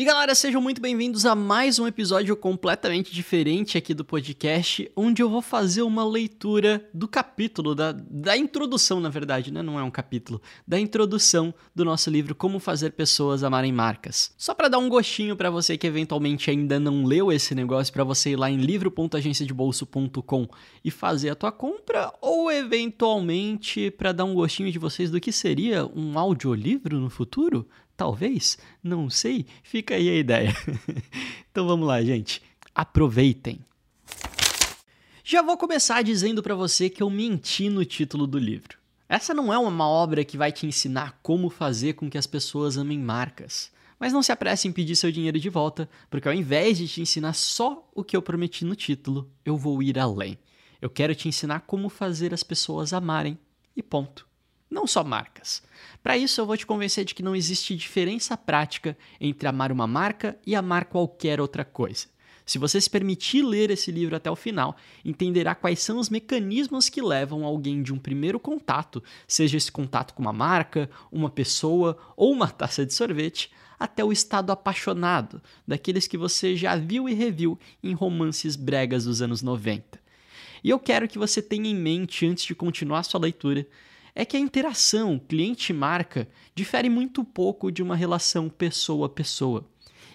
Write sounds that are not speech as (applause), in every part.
E galera, sejam muito bem-vindos a mais um episódio completamente diferente aqui do podcast, onde eu vou fazer uma leitura do capítulo, da, da introdução, na verdade, né? Não é um capítulo, da introdução do nosso livro Como Fazer Pessoas Amarem Marcas. Só para dar um gostinho para você que eventualmente ainda não leu esse negócio, para você ir lá em livro.agenciadebolso.com e fazer a tua compra, ou eventualmente para dar um gostinho de vocês do que seria um audiolivro no futuro? Talvez, não sei, fica aí a ideia. (laughs) então vamos lá, gente. Aproveitem. Já vou começar dizendo para você que eu menti no título do livro. Essa não é uma obra que vai te ensinar como fazer com que as pessoas amem marcas. Mas não se apresse em pedir seu dinheiro de volta, porque ao invés de te ensinar só o que eu prometi no título, eu vou ir além. Eu quero te ensinar como fazer as pessoas amarem e ponto não só marcas. Para isso, eu vou te convencer de que não existe diferença prática entre amar uma marca e amar qualquer outra coisa. Se você se permitir ler esse livro até o final, entenderá quais são os mecanismos que levam alguém de um primeiro contato, seja esse contato com uma marca, uma pessoa ou uma (laughs) taça de sorvete, até o estado apaixonado, daqueles que você já viu e reviu em romances bregas dos anos 90. E eu quero que você tenha em mente, antes de continuar sua leitura, é que a interação cliente-marca difere muito pouco de uma relação pessoa-pessoa.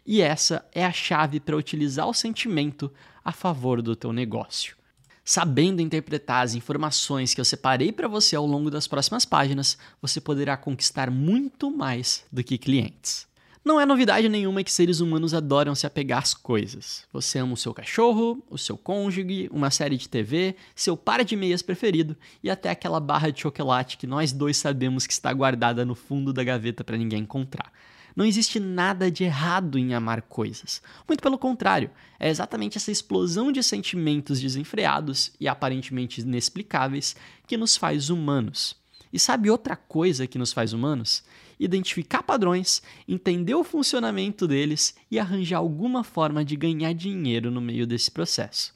E essa é a chave para utilizar o sentimento a favor do teu negócio. Sabendo interpretar as informações que eu separei para você ao longo das próximas páginas, você poderá conquistar muito mais do que clientes. Não é novidade nenhuma que seres humanos adoram se apegar às coisas. Você ama o seu cachorro, o seu cônjuge, uma série de TV, seu par de meias preferido e até aquela barra de chocolate que nós dois sabemos que está guardada no fundo da gaveta para ninguém encontrar. Não existe nada de errado em amar coisas. Muito pelo contrário, é exatamente essa explosão de sentimentos desenfreados e aparentemente inexplicáveis que nos faz humanos. E sabe outra coisa que nos faz humanos? Identificar padrões, entender o funcionamento deles e arranjar alguma forma de ganhar dinheiro no meio desse processo.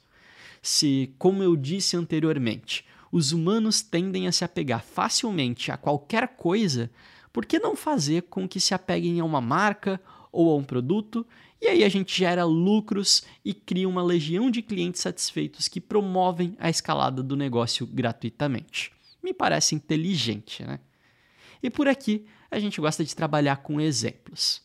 Se, como eu disse anteriormente, os humanos tendem a se apegar facilmente a qualquer coisa, por que não fazer com que se apeguem a uma marca ou a um produto e aí a gente gera lucros e cria uma legião de clientes satisfeitos que promovem a escalada do negócio gratuitamente me parece inteligente, né? E por aqui a gente gosta de trabalhar com exemplos.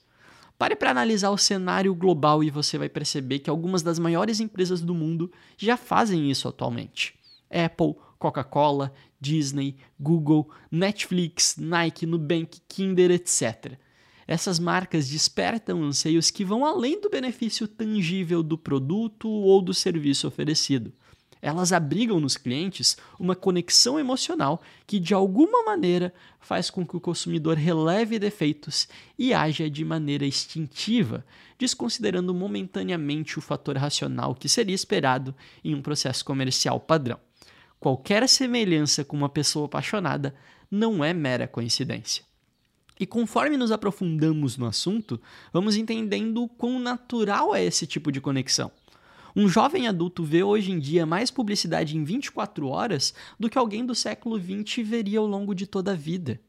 Pare para analisar o cenário global e você vai perceber que algumas das maiores empresas do mundo já fazem isso atualmente. Apple, Coca-Cola, Disney, Google, Netflix, Nike, Nubank, Kinder, etc. Essas marcas despertam anseios que vão além do benefício tangível do produto ou do serviço oferecido elas abrigam nos clientes uma conexão emocional que, de alguma maneira, faz com que o consumidor releve defeitos e haja de maneira instintiva, desconsiderando momentaneamente o fator racional que seria esperado em um processo comercial padrão. Qualquer semelhança com uma pessoa apaixonada não é mera coincidência. E conforme nos aprofundamos no assunto, vamos entendendo o quão natural é esse tipo de conexão. Um jovem adulto vê hoje em dia mais publicidade em 24 horas do que alguém do século XX veria ao longo de toda a vida.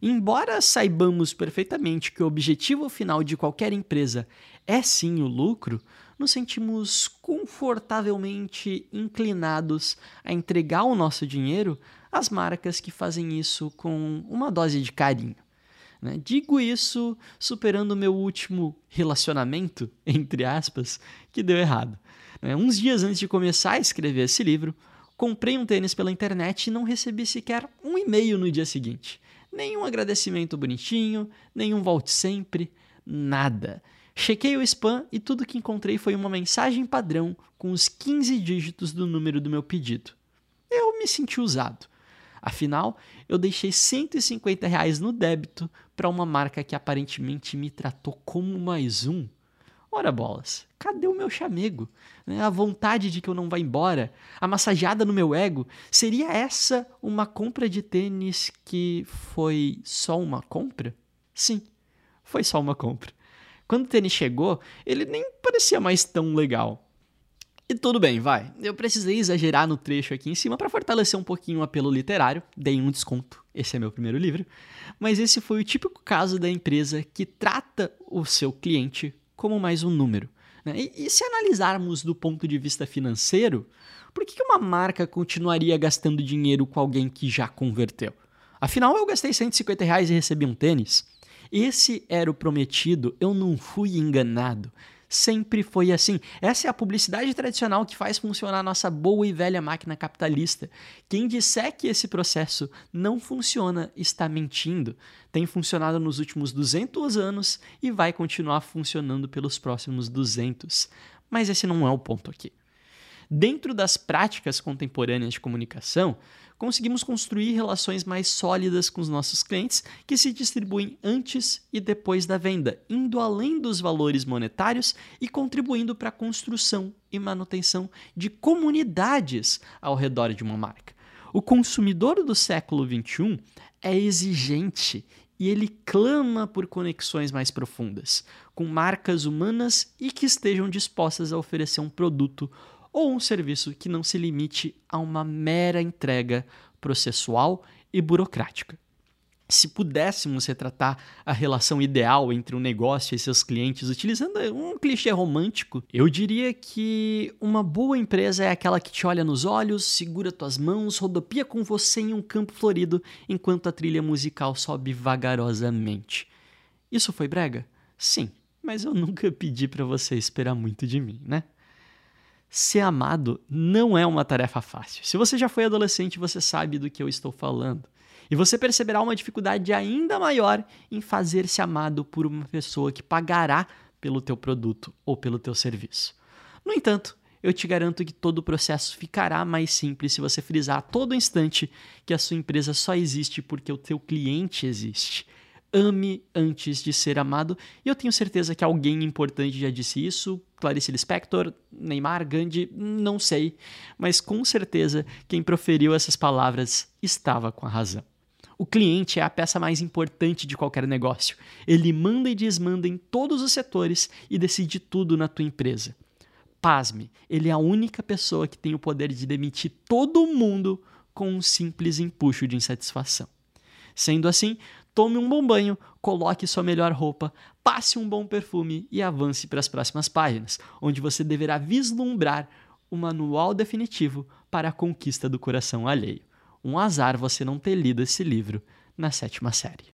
Embora saibamos perfeitamente que o objetivo final de qualquer empresa é sim o lucro, nos sentimos confortavelmente inclinados a entregar o nosso dinheiro às marcas que fazem isso com uma dose de carinho. Né? Digo isso superando o meu último relacionamento, (laughs) entre aspas, que deu errado. É, uns dias antes de começar a escrever esse livro, comprei um tênis pela internet e não recebi sequer um e-mail no dia seguinte. Nenhum agradecimento bonitinho, nenhum volte sempre, nada. Chequei o spam e tudo que encontrei foi uma mensagem padrão com os 15 dígitos do número do meu pedido. Eu me senti usado. Afinal, eu deixei 150 reais no débito para uma marca que aparentemente me tratou como mais um. Ora bolas, cadê o meu chamego? Né, a vontade de que eu não vá embora, a massageada no meu ego, seria essa uma compra de tênis que foi só uma compra? Sim, foi só uma compra. Quando o tênis chegou, ele nem parecia mais tão legal. E tudo bem, vai. Eu precisei exagerar no trecho aqui em cima para fortalecer um pouquinho o apelo literário. Dei um desconto. Esse é meu primeiro livro. Mas esse foi o típico caso da empresa que trata o seu cliente como mais um número. Né? E, e, se analisarmos do ponto de vista financeiro, por que uma marca continuaria gastando dinheiro com alguém que já converteu? Afinal, eu gastei 150 reais e recebi um tênis. Esse era o prometido, eu não fui enganado. Sempre foi assim. Essa é a publicidade tradicional que faz funcionar a nossa boa e velha máquina capitalista. Quem disser que esse processo não funciona está mentindo. Tem funcionado nos últimos 200 anos e vai continuar funcionando pelos próximos 200. Mas esse não é o ponto aqui. Dentro das práticas contemporâneas de comunicação, conseguimos construir relações mais sólidas com os nossos clientes que se distribuem antes e depois da venda, indo além dos valores monetários e contribuindo para a construção e manutenção de comunidades ao redor de uma marca. O consumidor do século XXI é exigente e ele clama por conexões mais profundas, com marcas humanas e que estejam dispostas a oferecer um produto ou um serviço que não se limite a uma mera entrega processual e burocrática. Se pudéssemos retratar a relação ideal entre um negócio e seus clientes utilizando um clichê romântico, eu diria que uma boa empresa é aquela que te olha nos olhos, segura tuas mãos, rodopia com você em um campo florido enquanto a trilha musical sobe vagarosamente. Isso foi brega? Sim, mas eu nunca pedi para você esperar muito de mim, né? Ser amado não é uma tarefa fácil. Se você já foi adolescente, você sabe do que eu estou falando. E você perceberá uma dificuldade ainda maior em fazer-se amado por uma pessoa que pagará pelo teu produto ou pelo teu serviço. No entanto, eu te garanto que todo o processo ficará mais simples se você frisar a todo instante que a sua empresa só existe porque o teu cliente existe ame antes de ser amado. E eu tenho certeza que alguém importante já disse isso. Clarice Lispector, Neymar, Gandhi, não sei. Mas com certeza quem proferiu essas palavras estava com a razão. O cliente é a peça mais importante de qualquer negócio. Ele manda e desmanda em todos os setores e decide tudo na tua empresa. Pasme, ele é a única pessoa que tem o poder de demitir todo mundo com um simples empuxo de insatisfação. Sendo assim, tome um bom banho, coloque sua melhor roupa, passe um bom perfume e avance para as próximas páginas, onde você deverá vislumbrar o manual definitivo para a conquista do coração alheio. Um azar você não ter lido esse livro na sétima série.